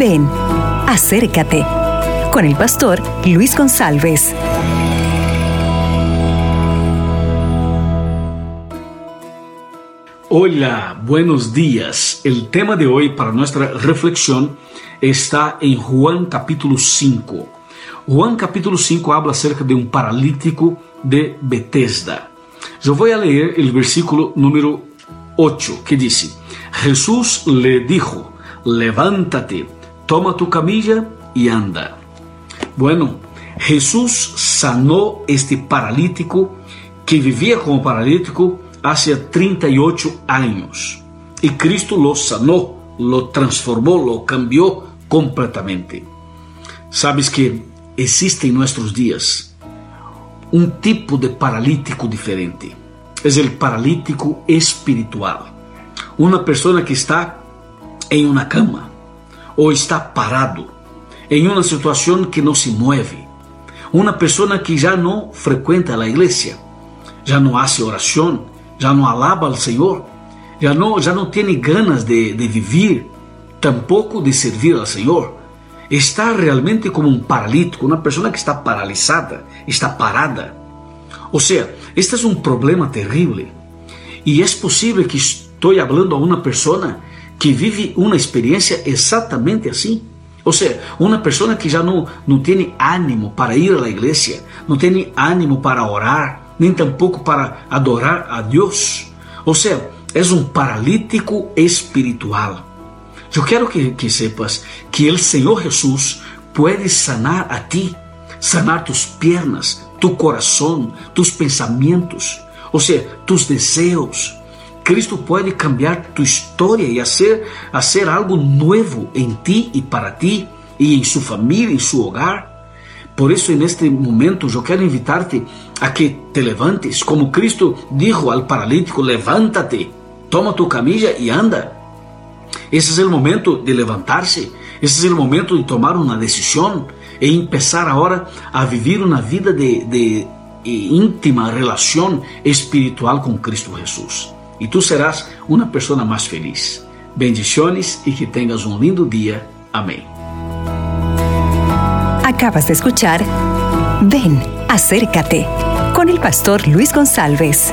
Ven, acércate con el pastor Luis González. Hola, buenos días. El tema de hoy para nuestra reflexión está en Juan capítulo 5. Juan capítulo 5 habla acerca de un paralítico de Bethesda. Yo voy a leer el versículo número 8 que dice, Jesús le dijo, levántate, toma tu camilla y anda. Bueno, Jesús sanó este paralítico que vivía como paralítico hace 38 años. Y Cristo lo sanó, lo transformó, lo cambió completamente. Sabes que existe en nuestros días un tipo de paralítico diferente. Es el paralítico espiritual. Una persona que está en una cama o está parado en una situación que no se mueve. Una persona que ya no frecuenta la iglesia, ya no hace oración, ya no alaba al Señor, ya no, ya no tiene ganas de, de vivir, tampoco de servir al Señor. Está realmente como un paralítico, una persona que está paralizada, está parada. O sea, este es un problema terrible. Y es posible que estoy hablando a una persona que vive uma experiência exatamente assim. Ou seja, uma pessoa que já não, não tem ânimo para ir à igreja, não tem ânimo para orar, nem tampouco para adorar a Deus. Ou seja, é um paralítico espiritual. Eu quero que, que sepas que o Senhor Jesus pode sanar a ti, sanar tus pernas, tu coração, tus pensamentos, ou seja, tus desejos Cristo pode cambiar tu história e fazer, algo novo em ti e para ti e em sua família, em seu hogar. Por isso, neste momento, eu quero invitar-te a que te levantes, como Cristo dijo ao paralítico: levántate, toma tu camilla e anda. Esse é o momento de levantar-se, esse é o momento de tomar uma decisão e começar agora a viver uma vida de, de, de íntima relação espiritual com Cristo Jesus e tu serás uma pessoa mais feliz. Bendiciones e que tenhas um lindo dia. Amém. Acabas de escuchar Ven, acércate con el pastor Luis González.